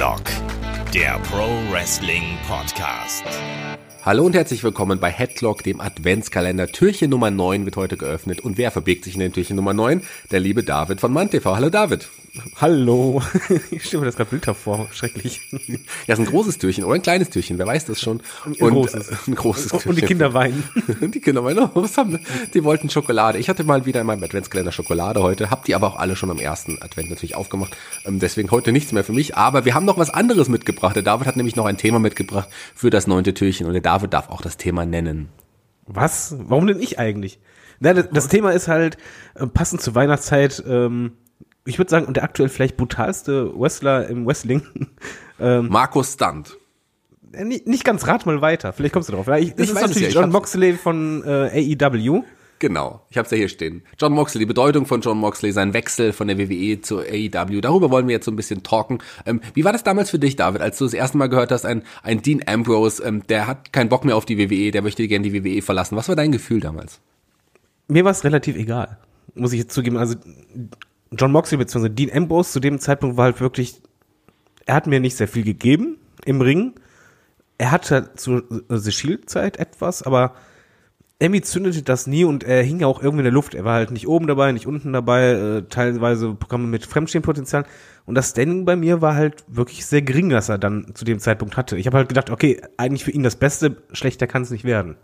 Headlock, der Pro Wrestling Podcast. Hallo und herzlich willkommen bei Headlock, dem Adventskalender. Türchen Nummer 9 wird heute geöffnet. Und wer verbirgt sich in den Türchen Nummer 9? Der liebe David von MannTV. Hallo David. Hallo. Ich stelle mir das gerade Bild vor. Schrecklich. Ja, ist ein großes Türchen oder ein kleines Türchen, wer weiß das schon. Ein großes. Ein großes Türchen. Und die Kinder weinen. Die Kinder weinen. Oh, was haben wir? Die wollten Schokolade. Ich hatte mal wieder in meinem Adventskalender Schokolade heute. Hab die aber auch alle schon am ersten Advent natürlich aufgemacht. Ähm, Deswegen heute nichts mehr für mich. Aber wir haben noch was anderes mitgebracht. Der David hat nämlich noch ein Thema mitgebracht für das neunte Türchen. Und der David darf auch das Thema nennen. Was? Warum denn ich eigentlich? Na, das, das Thema ist halt äh, passend zur Weihnachtszeit. Ähm, ich würde sagen, und der aktuell vielleicht brutalste Wrestler im Wrestling. ähm, Markus Stunt. äh, nicht, nicht ganz rat mal weiter. Vielleicht kommst du drauf. Ich, das Ich ist natürlich ja, John Moxley von äh, AEW. Genau, ich habe es ja hier stehen. John Moxley, die Bedeutung von John Moxley, sein Wechsel von der WWE zur AEW. Darüber wollen wir jetzt so ein bisschen talken. Ähm, wie war das damals für dich, David, als du das erste Mal gehört hast, ein, ein Dean Ambrose, ähm, der hat keinen Bock mehr auf die WWE, der möchte gerne die WWE verlassen. Was war dein Gefühl damals? Mir war es relativ egal, muss ich jetzt zugeben. Also John Moxley bzw. Dean Ambrose zu dem Zeitpunkt war halt wirklich, er hat mir nicht sehr viel gegeben im Ring. Er hatte zu The Shield-Zeit etwas, aber irgendwie zündete das nie und er hing ja auch irgendwie in der Luft. Er war halt nicht oben dabei, nicht unten dabei, äh, teilweise Programme mit Fremdstehenpotenzial. Und das Standing bei mir war halt wirklich sehr gering, das er dann zu dem Zeitpunkt hatte. Ich habe halt gedacht, okay, eigentlich für ihn das Beste, schlechter kann es nicht werden.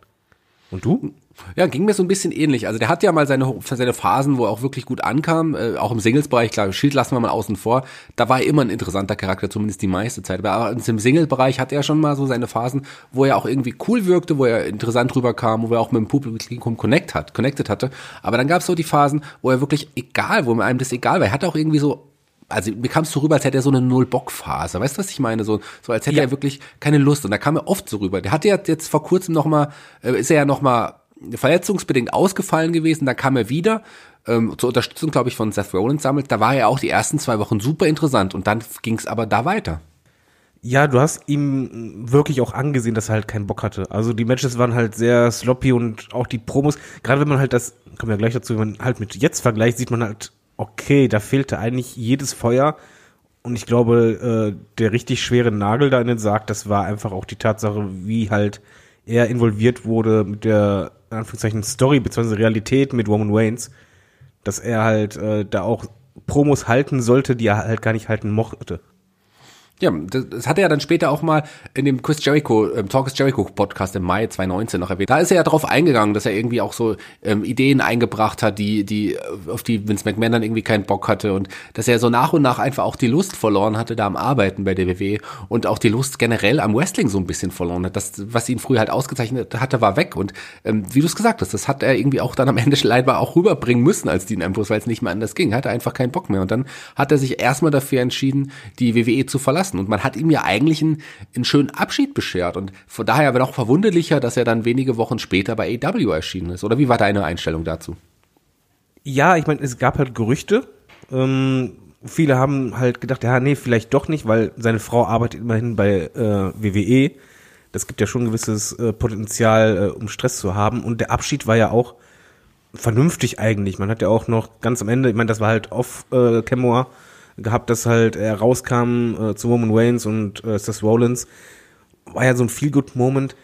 Und du? Ja, ging mir so ein bisschen ähnlich. Also der hat ja mal seine, seine Phasen, wo er auch wirklich gut ankam, äh, auch im Singles-Bereich, klar, Shield lassen wir mal außen vor. Da war er immer ein interessanter Charakter, zumindest die meiste Zeit. Aber im Single-Bereich hat er schon mal so seine Phasen, wo er auch irgendwie cool wirkte, wo er interessant rüberkam, wo er auch mit dem Publikum connect hat, connected hatte. Aber dann gab es so die Phasen, wo er wirklich egal, wo einem das egal war. Er hatte auch irgendwie so also mir kam es so rüber, als hätte er so eine Null-Bock-Phase. Weißt du, was ich meine? So, so als hätte Ja. er wirklich keine Lust. Und da kam er oft so rüber. Der hatte ja jetzt vor kurzem noch mal, äh, ist er ja noch mal verletzungsbedingt ausgefallen gewesen. Da kam er wieder ähm, zur Unterstützung, glaube ich, von Seth Rollins sammelt. Da war er auch die ersten zwei Wochen super interessant. Und dann ging es aber da weiter. Ja, du hast ihm wirklich auch angesehen, dass er halt keinen Bock hatte. Also die Matches waren halt sehr sloppy und auch die Promos, gerade wenn man halt das, kommen wir ja gleich dazu, wenn man halt mit jetzt vergleicht, sieht man halt, okay, da fehlte eigentlich jedes Feuer. Und ich glaube, äh, der richtig schwere Nagel da in den Sarg, das war einfach auch die Tatsache, wie halt er involviert wurde mit der, in Anführungszeichen, Story bzw. Realität mit Roman Reigns, dass er halt äh, da auch Promos halten sollte, die er halt gar nicht halten mochte. Ja, das, das hat er ja dann später auch mal in dem Chris Jericho, ähm, Talk is Jericho Podcast im Mai 2019 noch erwähnt. Da ist er ja darauf eingegangen, dass er irgendwie auch so ähm, Ideen eingebracht hat, die, die, auf die Vince McMahon dann irgendwie keinen Bock hatte und dass er so nach und nach einfach auch die Lust verloren hatte, da am Arbeiten bei der WWE und auch die Lust generell am Wrestling so ein bisschen verloren hat. Das, was ihn früher halt ausgezeichnet hatte, war weg. Und ähm, wie du es gesagt hast, das hat er irgendwie auch dann am Ende leider auch rüberbringen müssen als Dean Ambrose, weil es nicht mehr anders ging. Hatte einfach keinen Bock mehr. Und dann hat er sich erstmal dafür entschieden, die WWE zu verlassen. Und man hat ihm ja eigentlich einen, einen schönen Abschied beschert. Und von daher war auch verwunderlicher, dass er dann wenige Wochen später bei AW erschienen ist. Oder wie war deine Einstellung dazu? Ja, ich meine, es gab halt Gerüchte. Ähm, viele haben halt gedacht, ja, nee, vielleicht doch nicht, weil seine Frau arbeitet immerhin bei äh, WWE. Das gibt ja schon ein gewisses äh, Potenzial, äh, um Stress zu haben. Und der Abschied war ja auch vernünftig eigentlich. Man hat ja auch noch ganz am Ende, ich meine, das war halt off äh, Camera gehabt, dass halt er rauskam äh, zu Roman Reigns und äh, Seth Rollins. War ja so ein Feel-Good-Moment.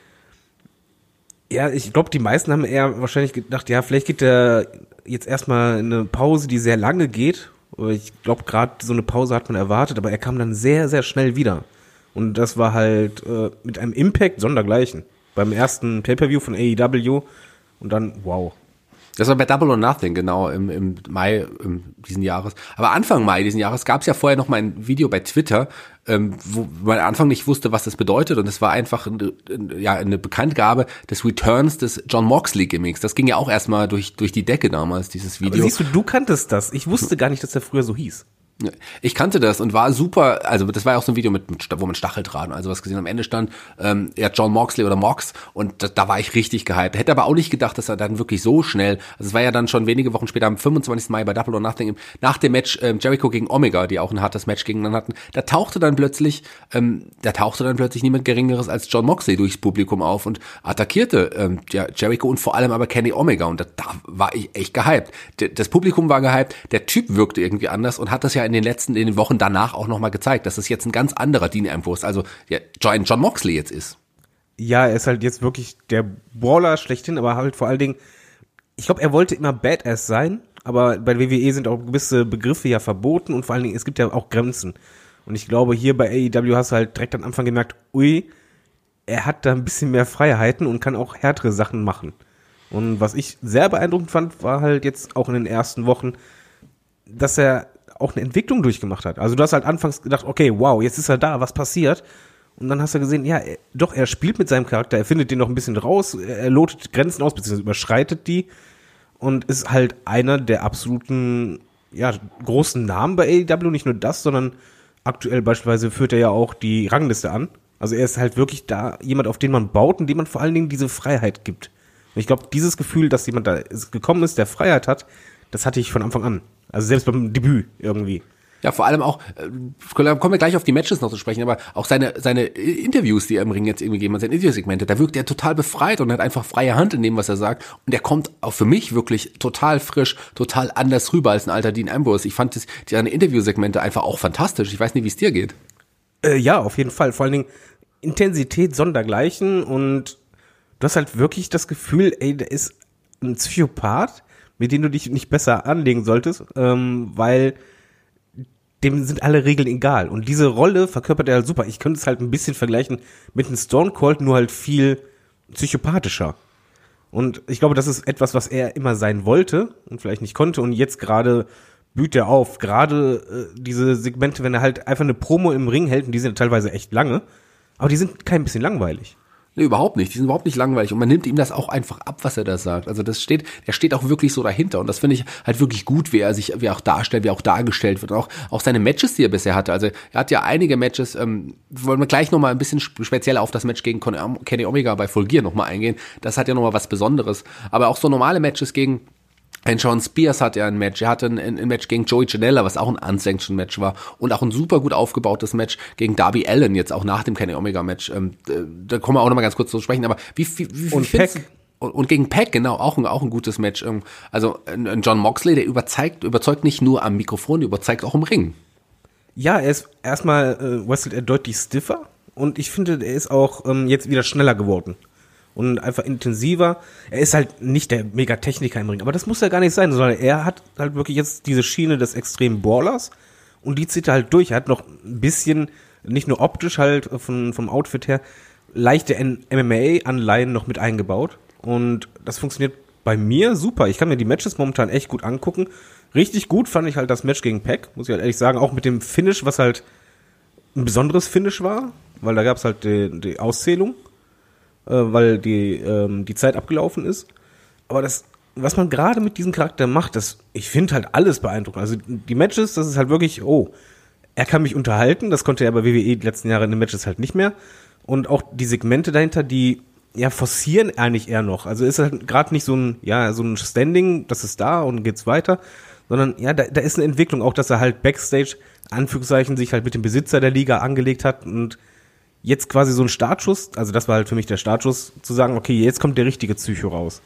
Ja, ich glaube, die meisten haben eher wahrscheinlich gedacht, ja, vielleicht geht der jetzt erstmal in eine Pause, die sehr lange geht. Ich glaube, gerade so eine Pause hat man erwartet, aber er kam dann sehr, sehr schnell wieder. Und das war halt äh, mit einem Impact sondergleichen. Beim ersten Pay-Per-View von AEW und dann, wow. Das war bei Double or Nothing, genau, im, im Mai im, diesen Jahres. Aber Anfang Mai diesen Jahres gab es ja vorher noch mal ein Video bei Twitter, ähm, wo man am Anfang nicht wusste, was das bedeutet. Und es war einfach eine, ja, eine Bekanntgabe des Returns des John Moxley Gimmicks. Das ging ja auch erstmal durch, durch die Decke damals, dieses Aber Video. siehst du, du kanntest das. Ich wusste gar nicht, dass er früher so hieß. Ich kannte das und war super, also das war ja auch so ein Video mit, mit wo man Stacheldraht also was gesehen am Ende stand, ähm, ja John Moxley oder Mox und da, da war ich richtig gehypt. Hätte aber auch nicht gedacht, dass er dann wirklich so schnell, also es war ja dann schon wenige Wochen später am 25. Mai bei Double or Nothing, nach dem Match ähm, Jericho gegen Omega, die auch ein hartes Match gegeneinander hatten, da tauchte dann plötzlich, ähm, da tauchte dann plötzlich niemand geringeres als John Moxley durchs Publikum auf und attackierte ähm, ja, Jericho und vor allem aber Kenny Omega und da, da war ich echt gehypt. D das Publikum war gehypt, der Typ wirkte irgendwie anders und hat das ja in in den letzten, in den Wochen danach auch nochmal gezeigt, dass es jetzt ein ganz anderer Dean Ambrose, also ja, John, John Moxley jetzt ist. Ja, er ist halt jetzt wirklich der Brawler schlechthin, aber halt vor allen Dingen, ich glaube, er wollte immer Badass sein, aber bei WWE sind auch gewisse Begriffe ja verboten und vor allen Dingen, es gibt ja auch Grenzen. Und ich glaube, hier bei AEW hast du halt direkt am Anfang gemerkt, ui, er hat da ein bisschen mehr Freiheiten und kann auch härtere Sachen machen. Und was ich sehr beeindruckend fand, war halt jetzt auch in den ersten Wochen, dass er auch eine Entwicklung durchgemacht hat. Also du hast halt anfangs gedacht, okay, wow, jetzt ist er da, was passiert? Und dann hast du gesehen, ja, er, doch, er spielt mit seinem Charakter, er findet den noch ein bisschen raus, er lotet Grenzen aus, beziehungsweise überschreitet die und ist halt einer der absoluten, ja, großen Namen bei AEW, nicht nur das, sondern aktuell beispielsweise führt er ja auch die Rangliste an. Also er ist halt wirklich da jemand, auf den man baut und dem man vor allen Dingen diese Freiheit gibt. Und ich glaube, dieses Gefühl, dass jemand da gekommen ist, der Freiheit hat, das hatte ich von Anfang an. Also selbst beim Debüt irgendwie. Ja, vor allem auch, äh, kommen wir gleich auf die Matches noch zu sprechen, aber auch seine, seine Interviews, die er im Ring jetzt irgendwie gegeben hat, seine Interviewsegmente, da wirkt er total befreit und hat einfach freie Hand in dem, was er sagt. Und er kommt auch für mich wirklich total frisch, total anders rüber als ein alter Dean Ambrose. Ich fand das, seine Interviewsegmente einfach auch fantastisch. Ich weiß nicht, wie es dir geht. Äh, ja, auf jeden Fall. Vor allen Dingen Intensität sondergleichen und du hast halt wirklich das Gefühl, ey, der ist ein Psychopath, mit dem du dich nicht besser anlegen solltest, ähm, weil dem sind alle Regeln egal. Und diese Rolle verkörpert er halt super. Ich könnte es halt ein bisschen vergleichen mit einem Stone Cold, nur halt viel psychopathischer. Und ich glaube, das ist etwas, was er immer sein wollte und vielleicht nicht konnte. Und jetzt gerade blüht er auf. Gerade äh, diese Segmente, wenn er halt einfach eine Promo im Ring hält, und die sind teilweise echt lange, aber die sind kein bisschen langweilig. Nee, überhaupt nicht. Die sind überhaupt nicht langweilig. Und man nimmt ihm das auch einfach ab, was er da sagt. Also das steht, er steht auch wirklich so dahinter. Und das finde ich halt wirklich gut, wie er sich, wie er auch darstellt, wie er auch dargestellt wird. Und auch, auch seine Matches, die er bisher hatte. Also er hat ja einige Matches, ähm, wollen wir gleich nochmal ein bisschen speziell auf das Match gegen Kenny Omega bei Full nochmal eingehen. Das hat ja nochmal was Besonderes. Aber auch so normale Matches gegen ein Sean Spears hat ja ein Match. Er hatte ein, ein Match gegen Joey Janella, was auch ein Unsanctioned Match war. Und auch ein super gut aufgebautes Match gegen Darby Allen, jetzt auch nach dem Kenny Omega Match. Ähm, da kommen wir auch nochmal ganz kurz zu sprechen. Aber wie, wie, wie, wie und Peck. Und, gegen Pack, genau, auch ein, auch ein gutes Match. Ähm, also ein John Moxley, der überzeugt, überzeugt nicht nur am Mikrofon, der überzeugt auch im Ring. Ja, er ist erstmal äh, wrestelt er deutlich stiffer und ich finde, er ist auch ähm, jetzt wieder schneller geworden und einfach intensiver. Er ist halt nicht der Mega-Techniker im Ring, aber das muss ja gar nicht sein, sondern er hat halt wirklich jetzt diese Schiene des extremen Ballers und die zieht er halt durch. Er hat noch ein bisschen, nicht nur optisch halt von, vom Outfit her, leichte MMA-Anleihen noch mit eingebaut und das funktioniert bei mir super. Ich kann mir die Matches momentan echt gut angucken. Richtig gut fand ich halt das Match gegen Peck, muss ich halt ehrlich sagen, auch mit dem Finish, was halt ein besonderes Finish war, weil da gab es halt die, die Auszählung äh, weil die, ähm, die Zeit abgelaufen ist. Aber das, was man gerade mit diesem Charakter macht, das, ich finde halt alles beeindruckend. Also die Matches, das ist halt wirklich, oh, er kann mich unterhalten, das konnte er bei WWE die letzten Jahre in den Matches halt nicht mehr. Und auch die Segmente dahinter, die ja forcieren eigentlich eher noch. Also ist halt gerade nicht so ein, ja, so ein Standing, das ist da und geht's weiter, sondern ja, da, da ist eine Entwicklung, auch dass er halt Backstage, Anführungszeichen, sich halt mit dem Besitzer der Liga angelegt hat und jetzt quasi so ein Startschuss, also das war halt für mich der Startschuss, zu sagen, okay, jetzt kommt der richtige Psycho raus.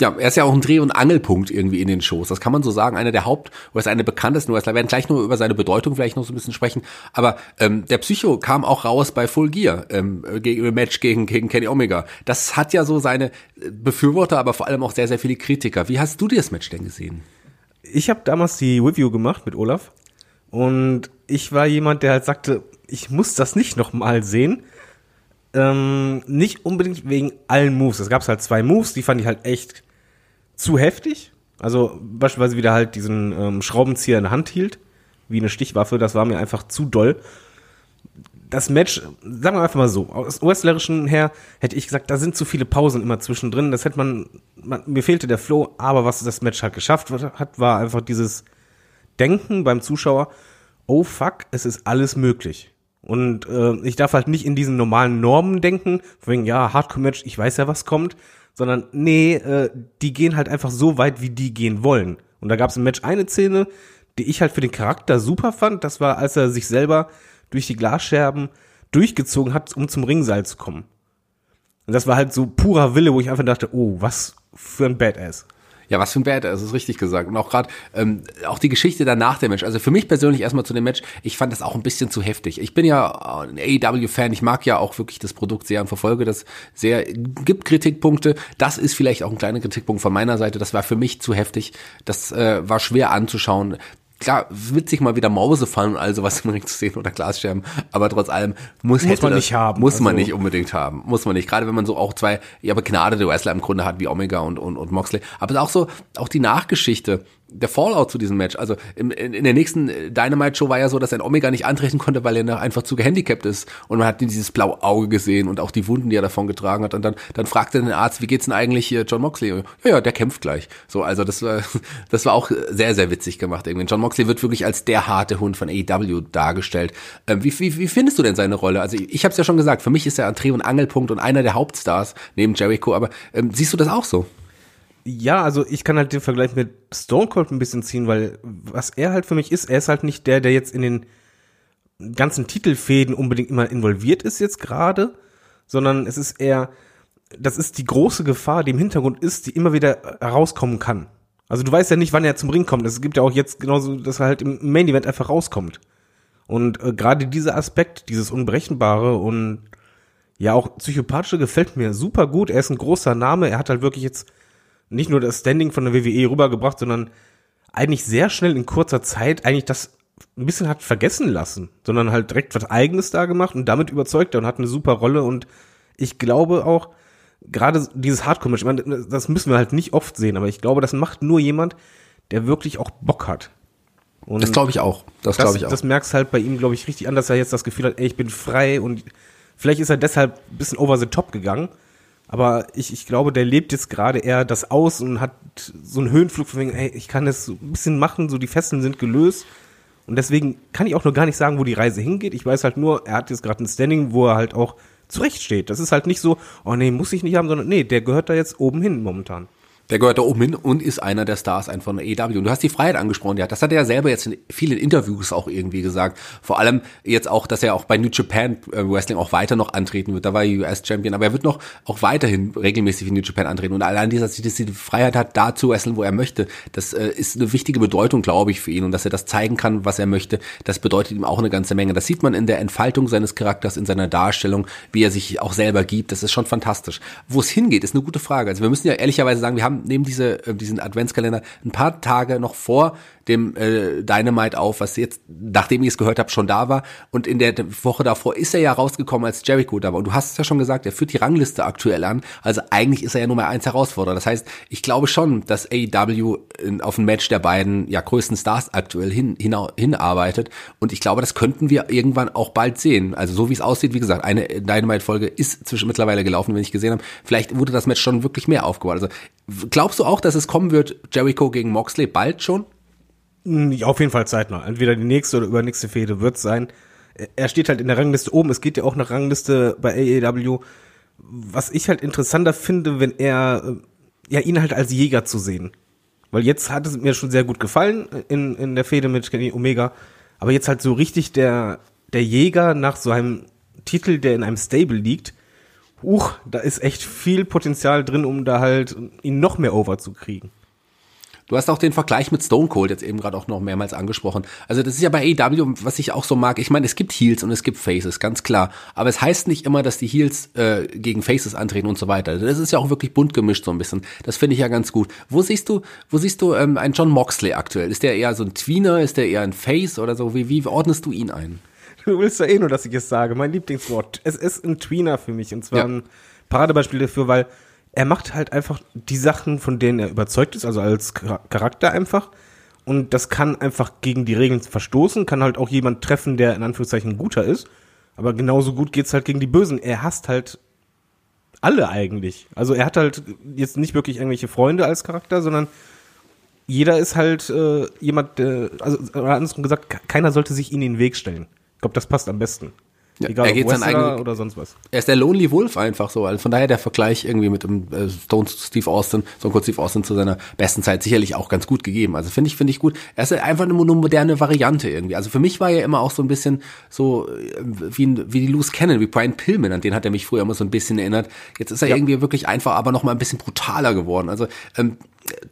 Ja, er ist ja auch ein Dreh- und Angelpunkt irgendwie in den Shows. Das kann man so sagen. Einer der Haupt- oder ist einer der bekanntesten Wrestler. Wir werden gleich nur über seine Bedeutung vielleicht noch so ein bisschen sprechen. Aber ähm, der Psycho kam auch raus bei Full Gear ähm, gegen im Match gegen, gegen Kenny Omega. Das hat ja so seine Befürworter, aber vor allem auch sehr, sehr viele Kritiker. Wie hast du dir das Match denn gesehen? Ich habe damals die Review gemacht mit Olaf und ich war jemand, der halt sagte, ich muss das nicht nochmal sehen. Ähm, nicht unbedingt wegen allen Moves. Es gab halt zwei Moves, die fand ich halt echt zu heftig. Also beispielsweise wieder halt diesen ähm, Schraubenzieher in der Hand hielt, wie eine Stichwaffe, das war mir einfach zu doll. Das Match, sagen wir einfach mal so, aus wrestlerischen her hätte ich gesagt, da sind zu viele Pausen immer zwischendrin. Das hätte man, man, mir fehlte der Flow, aber was das Match halt geschafft hat, war einfach dieses Denken beim Zuschauer, oh fuck, es ist alles möglich. Und äh, ich darf halt nicht in diesen normalen Normen denken, wegen, ja, Hardcore-Match, ich weiß ja, was kommt, sondern nee, äh, die gehen halt einfach so weit, wie die gehen wollen. Und da gab es im Match eine Szene, die ich halt für den Charakter super fand. Das war, als er sich selber durch die Glasscherben durchgezogen hat, um zum Ringseil zu kommen. Und das war halt so purer Wille, wo ich einfach dachte, oh, was für ein Badass. Ja, was für ein Bad, das ist richtig gesagt. Und auch gerade ähm, auch die Geschichte danach der Match. Also für mich persönlich erstmal zu dem Match, ich fand das auch ein bisschen zu heftig. Ich bin ja ein AEW-Fan, ich mag ja auch wirklich das Produkt sehr und verfolge das sehr. Gibt Kritikpunkte. Das ist vielleicht auch ein kleiner Kritikpunkt von meiner Seite. Das war für mich zu heftig. Das äh, war schwer anzuschauen klar, witzig mal wieder Mause fallen und all sowas im Ring zu sehen oder Glasscherben, aber trotz allem muss, muss man das, nicht haben. Muss also. man nicht unbedingt haben. Muss man nicht. Gerade wenn man so auch zwei, ja, begnadete Wrestler im Grunde hat, wie Omega und, und, und Moxley. Aber auch so, auch die Nachgeschichte, der Fallout zu diesem Match. Also im, in, in der nächsten Dynamite-Show war ja so, dass ein Omega nicht antreten konnte, weil er einfach zu gehandicapt ist. Und man hat dieses blaue Auge gesehen und auch die Wunden, die er davon getragen hat. Und dann, dann fragte den Arzt, wie geht's denn eigentlich hier John Moxley? Ja, ja, der kämpft gleich. So, also das war, das war auch sehr, sehr witzig gemacht irgendwie. John Moxley wird wirklich als der harte Hund von AEW dargestellt. Ähm, wie, wie, wie findest du denn seine Rolle? Also ich, ich habe es ja schon gesagt, für mich ist er ein Dreh- und Angelpunkt und einer der Hauptstars neben Jericho. Aber ähm, siehst du das auch so? Ja, also ich kann halt den Vergleich mit Stone Cold ein bisschen ziehen, weil was er halt für mich ist, er ist halt nicht der, der jetzt in den ganzen Titelfäden unbedingt immer involviert ist jetzt gerade, sondern es ist eher, das ist die große Gefahr, die im Hintergrund ist, die immer wieder herauskommen kann. Also du weißt ja nicht, wann er zum Ring kommt. Es gibt ja auch jetzt genauso, dass er halt im Main Event einfach rauskommt. Und äh, gerade dieser Aspekt, dieses Unberechenbare und ja auch psychopathische gefällt mir super gut. Er ist ein großer Name. Er hat halt wirklich jetzt nicht nur das Standing von der WWE rübergebracht, sondern eigentlich sehr schnell in kurzer Zeit eigentlich das ein bisschen hat vergessen lassen, sondern halt direkt was eigenes da gemacht und damit überzeugt er und hat eine super Rolle und ich glaube auch, gerade dieses Hardcore-Match, ich meine, das müssen wir halt nicht oft sehen, aber ich glaube, das macht nur jemand, der wirklich auch Bock hat. Und das glaube ich auch. Das, das glaube ich auch. Das merkst halt bei ihm, glaube ich, richtig an, dass er jetzt das Gefühl hat, ey, ich bin frei und vielleicht ist er deshalb ein bisschen over the top gegangen. Aber ich, ich glaube, der lebt jetzt gerade eher das aus und hat so einen Höhenflug von wegen, ey, ich kann das so ein bisschen machen, so die Fesseln sind gelöst. Und deswegen kann ich auch nur gar nicht sagen, wo die Reise hingeht. Ich weiß halt nur, er hat jetzt gerade ein Standing, wo er halt auch zurechtsteht. Das ist halt nicht so, oh nee, muss ich nicht haben, sondern nee, der gehört da jetzt oben hin momentan. Der gehört da oben hin und ist einer der Stars einfach von EW. Und du hast die Freiheit angesprochen, ja. Das hat er ja selber jetzt in vielen Interviews auch irgendwie gesagt. Vor allem jetzt auch, dass er auch bei New Japan äh, Wrestling auch weiter noch antreten wird. Da war er US-Champion, aber er wird noch auch weiterhin regelmäßig in New Japan antreten. Und allein dieser, dass er die Freiheit hat, da zu wresteln, wo er möchte, das äh, ist eine wichtige Bedeutung, glaube ich, für ihn. Und dass er das zeigen kann, was er möchte, das bedeutet ihm auch eine ganze Menge. Das sieht man in der Entfaltung seines Charakters, in seiner Darstellung, wie er sich auch selber gibt. Das ist schon fantastisch. Wo es hingeht, ist eine gute Frage. Also wir müssen ja ehrlicherweise sagen, wir haben neben diese, äh, diesen Adventskalender ein paar Tage noch vor dem äh, Dynamite auf, was jetzt, nachdem ich es gehört habe, schon da war. Und in der Woche davor ist er ja rausgekommen, als Jericho da war. Und du hast es ja schon gesagt, er führt die Rangliste aktuell an. Also eigentlich ist er ja Nummer eins Herausforderer. Das heißt, ich glaube schon, dass AEW auf ein Match der beiden ja größten Stars aktuell hin, hin, hinarbeitet. Und ich glaube, das könnten wir irgendwann auch bald sehen. Also so wie es aussieht, wie gesagt, eine Dynamite-Folge ist zwischen mittlerweile gelaufen, wenn ich gesehen habe. Vielleicht wurde das Match schon wirklich mehr aufgebaut. Also glaubst du auch, dass es kommen wird, Jericho gegen Moxley bald schon? Ja, auf jeden Fall zeitnah. Entweder die nächste oder übernächste Fehde wird sein. Er steht halt in der Rangliste oben. Es geht ja auch eine Rangliste bei AEW. Was ich halt interessanter finde, wenn er, ja, ihn halt als Jäger zu sehen. Weil jetzt hat es mir schon sehr gut gefallen in, in der Fehde mit Kenny Omega. Aber jetzt halt so richtig der, der Jäger nach so einem Titel, der in einem Stable liegt. Huch, da ist echt viel Potenzial drin, um da halt ihn noch mehr over zu kriegen. Du hast auch den Vergleich mit Stone Cold jetzt eben gerade auch noch mehrmals angesprochen. Also das ist ja bei AEW, was ich auch so mag. Ich meine, es gibt Heels und es gibt Faces, ganz klar. Aber es heißt nicht immer, dass die Heels äh, gegen Faces antreten und so weiter. Das ist ja auch wirklich bunt gemischt so ein bisschen. Das finde ich ja ganz gut. Wo siehst du, wo siehst du ähm, einen John Moxley aktuell? Ist der eher so ein Tweener? Ist der eher ein Face oder so? Wie, wie ordnest du ihn ein? Du willst ja eh nur, dass ich es sage. Mein Lieblingswort. Es ist ein Tweener für mich. Und zwar ja. ein Paradebeispiel dafür, weil er macht halt einfach die Sachen, von denen er überzeugt ist, also als Charakter einfach. Und das kann einfach gegen die Regeln verstoßen, kann halt auch jemand treffen, der in Anführungszeichen guter ist. Aber genauso gut geht's halt gegen die Bösen. Er hasst halt alle eigentlich. Also er hat halt jetzt nicht wirklich irgendwelche Freunde als Charakter, sondern jeder ist halt äh, jemand, äh, also andersrum gesagt, keiner sollte sich in den Weg stellen. Ich glaube, das passt am besten. Egal er ob geht Wrestler eigenen- oder sonst was. Er ist der Lonely Wolf einfach so. Also von daher der Vergleich irgendwie mit dem äh, Stone Steve Austin, Stone Cold Steve Austin zu seiner besten Zeit sicherlich auch ganz gut gegeben. Also finde ich, finde ich gut. Er ist einfach eine, eine moderne Variante irgendwie. Also für mich war er immer auch so ein bisschen so äh, wie, wie die Loose Cannon, wie Brian Pillman, an den hat er mich früher immer so ein bisschen erinnert. Jetzt ist er irgendwie wirklich einfach, aber noch mal ein bisschen brutaler geworden. Also ähm,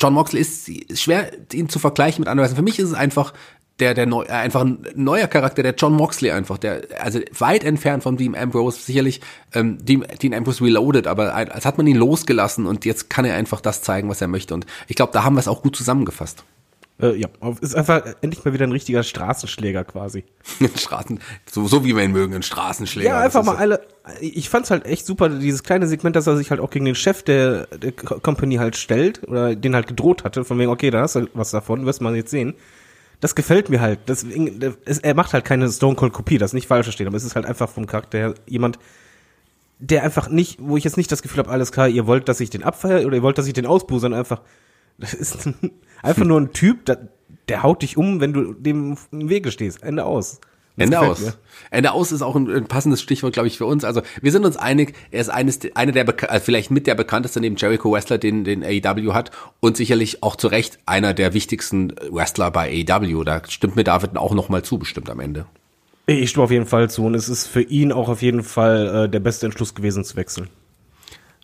John Moxley ist ist schwer, ihn zu vergleichen mit anderen. Für mich ist es einfach der, der neu, äh, einfach ein neuer Charakter, der John Moxley einfach, der, also weit entfernt von Dean Ambrose, sicherlich ähm, Dean, Dean Ambrose reloaded, aber als hat man ihn losgelassen und jetzt kann er einfach das zeigen, was er möchte und ich glaube, da haben wir es auch gut zusammengefasst. Äh, ja, ist einfach endlich mal wieder ein richtiger Straßenschläger quasi. Straßen, so, so wie wir ihn mögen, ein Straßenschläger. Ja, einfach mal alle. Ich fand's halt echt super, dieses kleine Segment, dass er sich halt auch gegen den Chef der, der Co- Company halt stellt oder den halt gedroht hatte, von wegen, okay, da hast du was davon, wirst man jetzt sehen. Das gefällt mir halt. Deswegen, es, er macht halt keine Stone Cold Kopie, das nicht falsch verstehen, aber es ist halt einfach vom Charakter her jemand, der einfach nicht, wo ich jetzt nicht das Gefühl habe, alles klar, ihr wollt, dass ich den abfeiere oder ihr wollt, dass ich den ausbuhe, sondern einfach, das ist ein, einfach nur ein Typ, der, der haut dich um, wenn du dem im Wege stehst. Ende aus. Ende aus. mir. Ende aus ist auch ein, ein passendes Stichwort, glaube ich, für uns. Also wir sind uns einig, er ist eines, eine der, äh, vielleicht mit der bekannteste neben Jericho Wrestler, den, den AEW hat und sicherlich auch zu Recht einer der wichtigsten Wrestler bei AEW. Da stimmt mir David auch noch mal zu, bestimmt am Ende. Ich stimme auf jeden Fall zu und es ist für ihn auch auf jeden Fall äh, der beste Entschluss gewesen zu wechseln.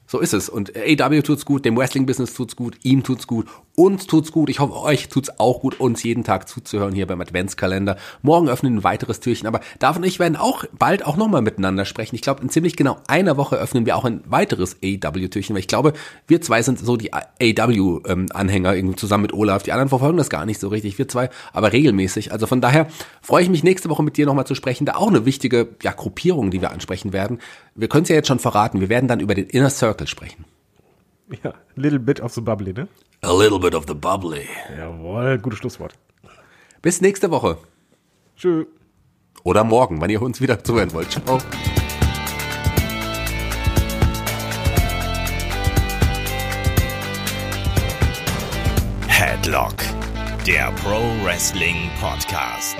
So ist es. Und AEW tut's gut, dem Wrestling-Business tut's gut, ihm tut's gut, uns tut's gut. Ich hoffe, euch tut's auch gut, uns jeden Tag zuzuhören hier beim Adventskalender. Morgen öffnen ein weiteres Türchen, aber David und ich werden auch bald auch nochmal miteinander sprechen. Ich glaube, in ziemlich genau einer Woche öffnen wir auch ein weiteres AEW-Türchen, weil ich glaube, wir zwei sind so die AEW-Anhänger irgendwie zusammen mit Olaf. Die anderen verfolgen das gar nicht so richtig, wir zwei, aber regelmäßig. Also von daher freue ich mich nächste Woche mit dir nochmal zu sprechen. Da auch eine wichtige ja, Gruppierung, die wir ansprechen werden. Wir können es ja jetzt schon verraten. Wir werden dann über den Inner Circle sprechen. Ja, little bit of the bubbly, ne? A little bit of the bubbly. Jawohl, gutes Schlusswort. Bis nächste Woche. Tschö. Oder morgen, wann ihr uns wieder zuhören wollt. Ciao. Headlock, der Pro Wrestling Podcast.